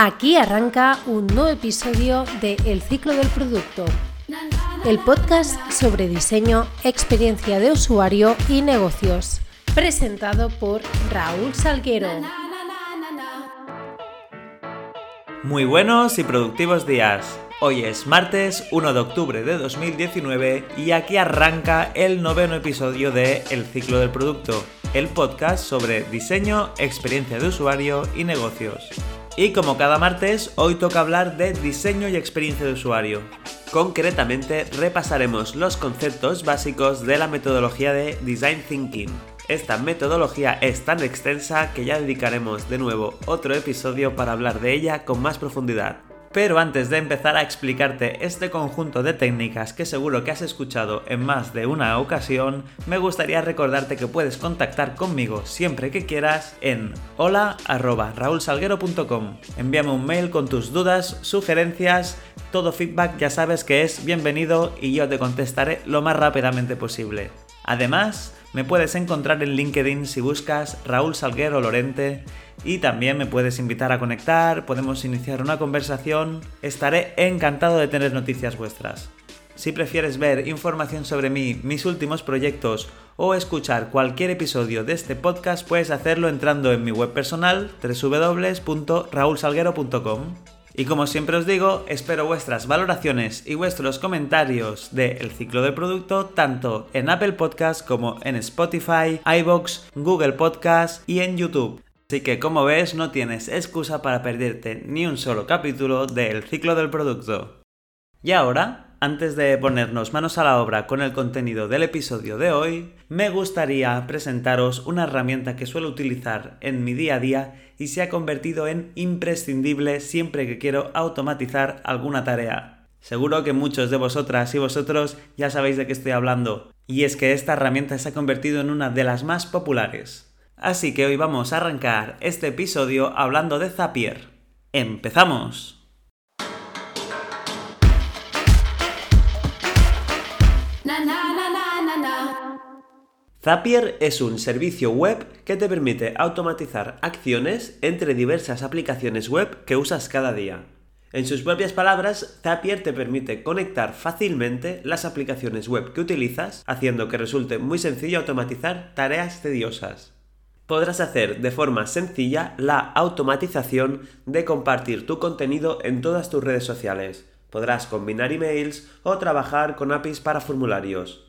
Aquí arranca un nuevo episodio de El ciclo del producto, el podcast sobre diseño, experiencia de usuario y negocios, presentado por Raúl Salguero. Muy buenos y productivos días. Hoy es martes 1 de octubre de 2019 y aquí arranca el noveno episodio de El ciclo del producto, el podcast sobre diseño, experiencia de usuario y negocios. Y como cada martes, hoy toca hablar de diseño y experiencia de usuario. Concretamente, repasaremos los conceptos básicos de la metodología de Design Thinking. Esta metodología es tan extensa que ya dedicaremos de nuevo otro episodio para hablar de ella con más profundidad. Pero antes de empezar a explicarte este conjunto de técnicas que seguro que has escuchado en más de una ocasión, me gustaría recordarte que puedes contactar conmigo siempre que quieras en hola.raulsalguero.com. Envíame un mail con tus dudas, sugerencias, todo feedback ya sabes que es bienvenido y yo te contestaré lo más rápidamente posible. Además, me puedes encontrar en LinkedIn si buscas Raúl Salguero Lorente y también me puedes invitar a conectar, podemos iniciar una conversación, estaré encantado de tener noticias vuestras. Si prefieres ver información sobre mí, mis últimos proyectos o escuchar cualquier episodio de este podcast, puedes hacerlo entrando en mi web personal www.raulsalguero.com. Y como siempre os digo, espero vuestras valoraciones y vuestros comentarios del ciclo del producto tanto en Apple Podcast como en Spotify, iBox, Google Podcast y en YouTube. Así que como ves no tienes excusa para perderte ni un solo capítulo del ciclo del producto. Y ahora, antes de ponernos manos a la obra con el contenido del episodio de hoy, me gustaría presentaros una herramienta que suelo utilizar en mi día a día y se ha convertido en imprescindible siempre que quiero automatizar alguna tarea. Seguro que muchos de vosotras y vosotros ya sabéis de qué estoy hablando, y es que esta herramienta se ha convertido en una de las más populares. Así que hoy vamos a arrancar este episodio hablando de Zapier. ¡Empezamos! Zapier es un servicio web que te permite automatizar acciones entre diversas aplicaciones web que usas cada día. En sus propias palabras, Zapier te permite conectar fácilmente las aplicaciones web que utilizas, haciendo que resulte muy sencillo automatizar tareas tediosas. Podrás hacer de forma sencilla la automatización de compartir tu contenido en todas tus redes sociales. Podrás combinar emails o trabajar con APIs para formularios.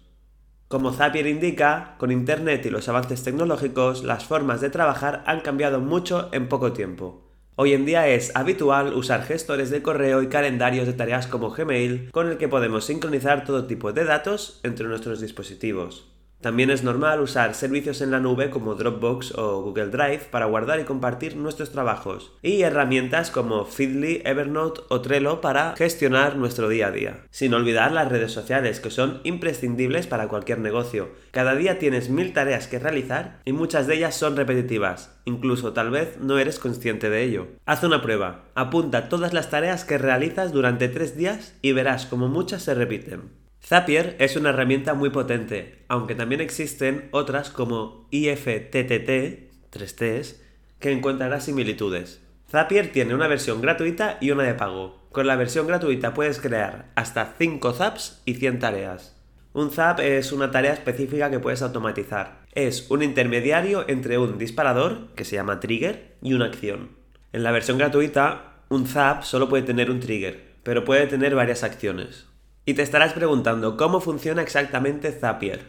Como Zapier indica, con Internet y los avances tecnológicos, las formas de trabajar han cambiado mucho en poco tiempo. Hoy en día es habitual usar gestores de correo y calendarios de tareas como Gmail, con el que podemos sincronizar todo tipo de datos entre nuestros dispositivos. También es normal usar servicios en la nube como Dropbox o Google Drive para guardar y compartir nuestros trabajos, y herramientas como Feedly, Evernote o Trello para gestionar nuestro día a día. Sin olvidar las redes sociales, que son imprescindibles para cualquier negocio. Cada día tienes mil tareas que realizar y muchas de ellas son repetitivas, incluso tal vez no eres consciente de ello. Haz una prueba, apunta todas las tareas que realizas durante tres días y verás como muchas se repiten. Zapier es una herramienta muy potente, aunque también existen otras como IFTTT, 3Ts, que encontrarás similitudes. Zapier tiene una versión gratuita y una de pago. Con la versión gratuita puedes crear hasta 5 zaps y 100 tareas. Un zap es una tarea específica que puedes automatizar. Es un intermediario entre un disparador, que se llama trigger, y una acción. En la versión gratuita, un zap solo puede tener un trigger, pero puede tener varias acciones. Y te estarás preguntando cómo funciona exactamente Zapier.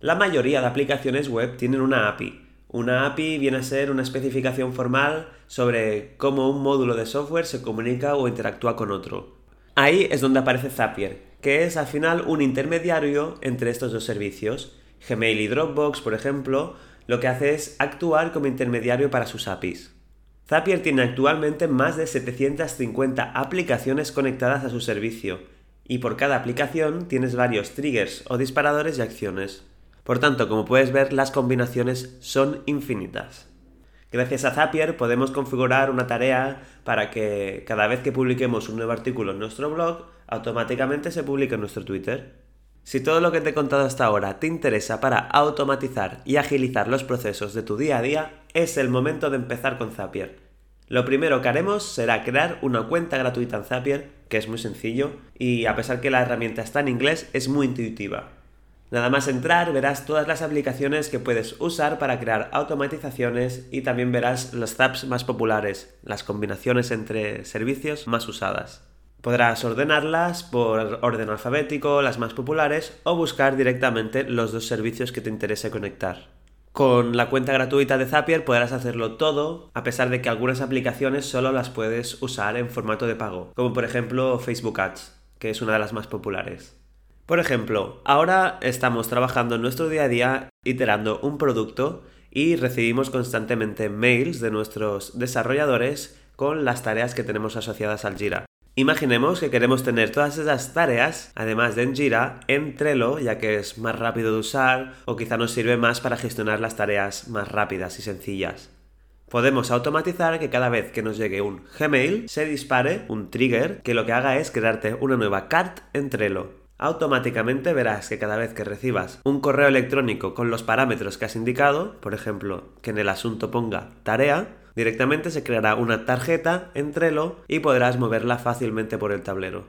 La mayoría de aplicaciones web tienen una API. Una API viene a ser una especificación formal sobre cómo un módulo de software se comunica o interactúa con otro. Ahí es donde aparece Zapier, que es al final un intermediario entre estos dos servicios. Gmail y Dropbox, por ejemplo, lo que hace es actuar como intermediario para sus APIs. Zapier tiene actualmente más de 750 aplicaciones conectadas a su servicio y por cada aplicación tienes varios triggers o disparadores y acciones. Por tanto, como puedes ver, las combinaciones son infinitas. Gracias a Zapier podemos configurar una tarea para que cada vez que publiquemos un nuevo artículo en nuestro blog, automáticamente se publique en nuestro Twitter. Si todo lo que te he contado hasta ahora te interesa para automatizar y agilizar los procesos de tu día a día, es el momento de empezar con Zapier. Lo primero que haremos será crear una cuenta gratuita en Zapier, que es muy sencillo, y a pesar que la herramienta está en inglés, es muy intuitiva. Nada más entrar verás todas las aplicaciones que puedes usar para crear automatizaciones y también verás los zaps más populares, las combinaciones entre servicios más usadas. Podrás ordenarlas por orden alfabético, las más populares, o buscar directamente los dos servicios que te interese conectar. Con la cuenta gratuita de Zapier podrás hacerlo todo, a pesar de que algunas aplicaciones solo las puedes usar en formato de pago, como por ejemplo Facebook Ads, que es una de las más populares. Por ejemplo, ahora estamos trabajando en nuestro día a día iterando un producto y recibimos constantemente mails de nuestros desarrolladores con las tareas que tenemos asociadas al Jira. Imaginemos que queremos tener todas esas tareas, además de en Jira, en Trello, ya que es más rápido de usar o quizá nos sirve más para gestionar las tareas más rápidas y sencillas. Podemos automatizar que cada vez que nos llegue un Gmail se dispare un trigger que lo que haga es crearte una nueva cart en Trello automáticamente verás que cada vez que recibas un correo electrónico con los parámetros que has indicado, por ejemplo, que en el asunto ponga tarea, directamente se creará una tarjeta en Trello y podrás moverla fácilmente por el tablero.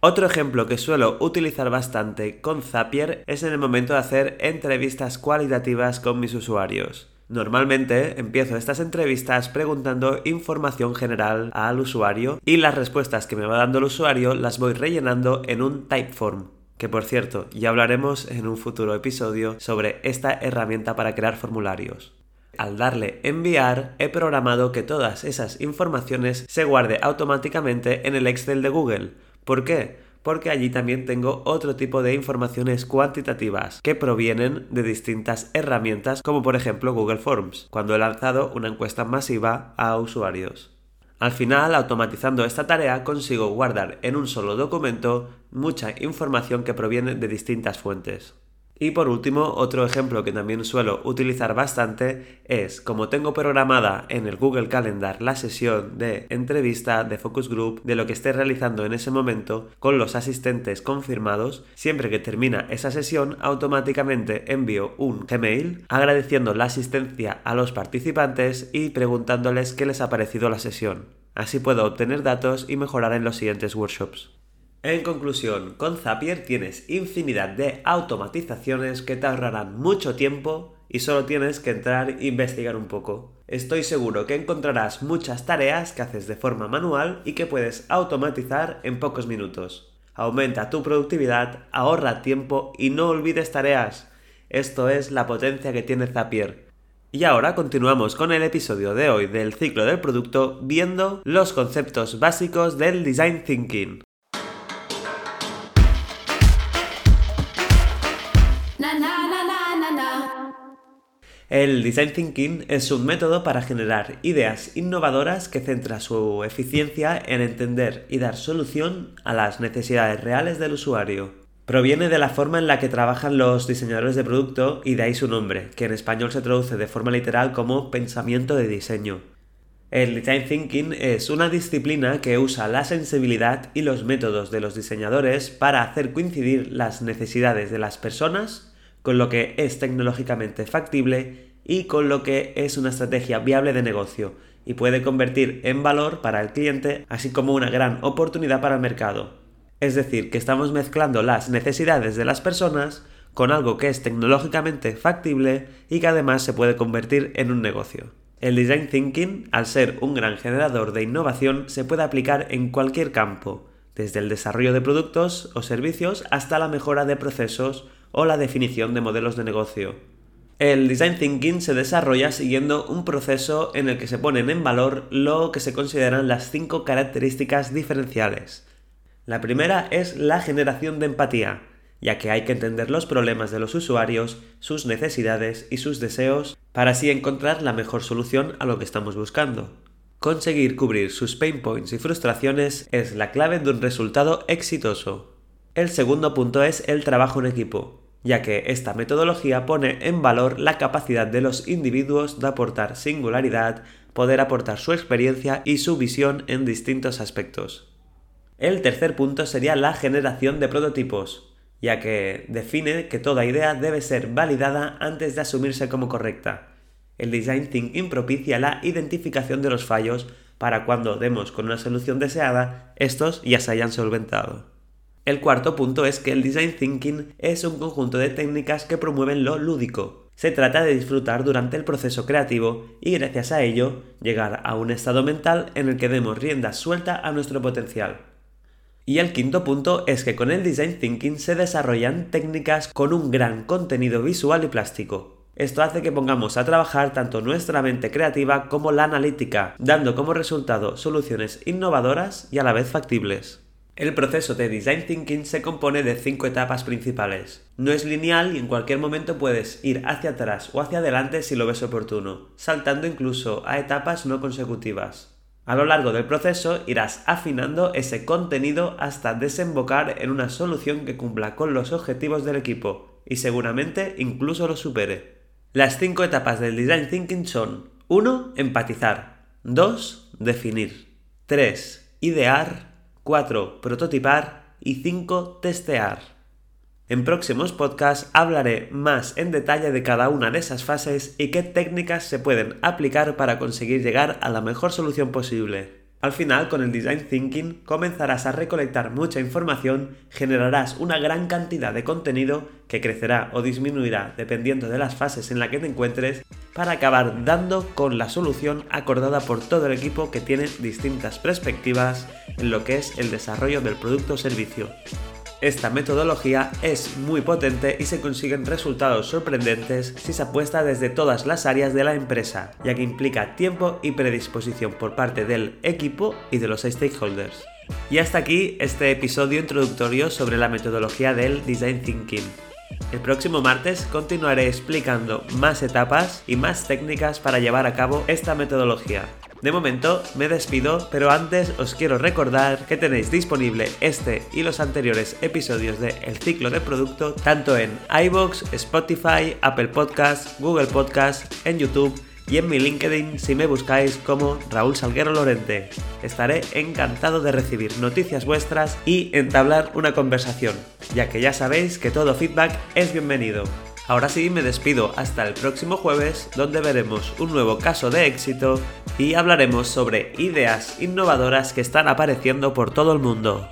Otro ejemplo que suelo utilizar bastante con Zapier es en el momento de hacer entrevistas cualitativas con mis usuarios. Normalmente empiezo estas entrevistas preguntando información general al usuario y las respuestas que me va dando el usuario las voy rellenando en un typeform. Que por cierto, ya hablaremos en un futuro episodio sobre esta herramienta para crear formularios. Al darle enviar, he programado que todas esas informaciones se guarde automáticamente en el Excel de Google. ¿Por qué? porque allí también tengo otro tipo de informaciones cuantitativas que provienen de distintas herramientas como por ejemplo Google Forms, cuando he lanzado una encuesta masiva a usuarios. Al final, automatizando esta tarea, consigo guardar en un solo documento mucha información que proviene de distintas fuentes. Y por último, otro ejemplo que también suelo utilizar bastante es, como tengo programada en el Google Calendar la sesión de entrevista, de focus group, de lo que esté realizando en ese momento, con los asistentes confirmados, siempre que termina esa sesión, automáticamente envío un Gmail agradeciendo la asistencia a los participantes y preguntándoles qué les ha parecido la sesión. Así puedo obtener datos y mejorar en los siguientes workshops. En conclusión, con Zapier tienes infinidad de automatizaciones que te ahorrarán mucho tiempo y solo tienes que entrar e investigar un poco. Estoy seguro que encontrarás muchas tareas que haces de forma manual y que puedes automatizar en pocos minutos. Aumenta tu productividad, ahorra tiempo y no olvides tareas. Esto es la potencia que tiene Zapier. Y ahora continuamos con el episodio de hoy del ciclo del producto viendo los conceptos básicos del design thinking. El design thinking es un método para generar ideas innovadoras que centra su eficiencia en entender y dar solución a las necesidades reales del usuario. Proviene de la forma en la que trabajan los diseñadores de producto y de ahí su nombre, que en español se traduce de forma literal como pensamiento de diseño. El design thinking es una disciplina que usa la sensibilidad y los métodos de los diseñadores para hacer coincidir las necesidades de las personas con lo que es tecnológicamente factible y con lo que es una estrategia viable de negocio y puede convertir en valor para el cliente, así como una gran oportunidad para el mercado. Es decir, que estamos mezclando las necesidades de las personas con algo que es tecnológicamente factible y que además se puede convertir en un negocio. El design thinking, al ser un gran generador de innovación, se puede aplicar en cualquier campo, desde el desarrollo de productos o servicios hasta la mejora de procesos o la definición de modelos de negocio. El design thinking se desarrolla siguiendo un proceso en el que se ponen en valor lo que se consideran las cinco características diferenciales. La primera es la generación de empatía, ya que hay que entender los problemas de los usuarios, sus necesidades y sus deseos para así encontrar la mejor solución a lo que estamos buscando. Conseguir cubrir sus pain points y frustraciones es la clave de un resultado exitoso. El segundo punto es el trabajo en equipo ya que esta metodología pone en valor la capacidad de los individuos de aportar singularidad, poder aportar su experiencia y su visión en distintos aspectos. El tercer punto sería la generación de prototipos, ya que define que toda idea debe ser validada antes de asumirse como correcta. El design thinking propicia la identificación de los fallos para cuando demos con una solución deseada, estos ya se hayan solventado. El cuarto punto es que el design thinking es un conjunto de técnicas que promueven lo lúdico. Se trata de disfrutar durante el proceso creativo y gracias a ello llegar a un estado mental en el que demos rienda suelta a nuestro potencial. Y el quinto punto es que con el design thinking se desarrollan técnicas con un gran contenido visual y plástico. Esto hace que pongamos a trabajar tanto nuestra mente creativa como la analítica, dando como resultado soluciones innovadoras y a la vez factibles. El proceso de design thinking se compone de cinco etapas principales. No es lineal y en cualquier momento puedes ir hacia atrás o hacia adelante si lo ves oportuno, saltando incluso a etapas no consecutivas. A lo largo del proceso irás afinando ese contenido hasta desembocar en una solución que cumpla con los objetivos del equipo y seguramente incluso los supere. Las cinco etapas del design thinking son 1. Empatizar 2. Definir 3. Idear 4. Prototipar y 5. Testear. En próximos podcasts hablaré más en detalle de cada una de esas fases y qué técnicas se pueden aplicar para conseguir llegar a la mejor solución posible. Al final, con el Design Thinking, comenzarás a recolectar mucha información, generarás una gran cantidad de contenido que crecerá o disminuirá dependiendo de las fases en las que te encuentres, para acabar dando con la solución acordada por todo el equipo que tiene distintas perspectivas en lo que es el desarrollo del producto o servicio. Esta metodología es muy potente y se consiguen resultados sorprendentes si se apuesta desde todas las áreas de la empresa, ya que implica tiempo y predisposición por parte del equipo y de los stakeholders. Y hasta aquí este episodio introductorio sobre la metodología del Design Thinking. El próximo martes continuaré explicando más etapas y más técnicas para llevar a cabo esta metodología. De momento me despido, pero antes os quiero recordar que tenéis disponible este y los anteriores episodios de El ciclo de producto tanto en iBox, Spotify, Apple Podcasts, Google Podcasts, en YouTube y en mi LinkedIn si me buscáis como Raúl Salguero Lorente. Estaré encantado de recibir noticias vuestras y entablar una conversación, ya que ya sabéis que todo feedback es bienvenido. Ahora sí me despido hasta el próximo jueves donde veremos un nuevo caso de éxito y hablaremos sobre ideas innovadoras que están apareciendo por todo el mundo.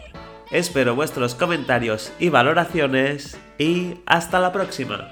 Espero vuestros comentarios y valoraciones y hasta la próxima.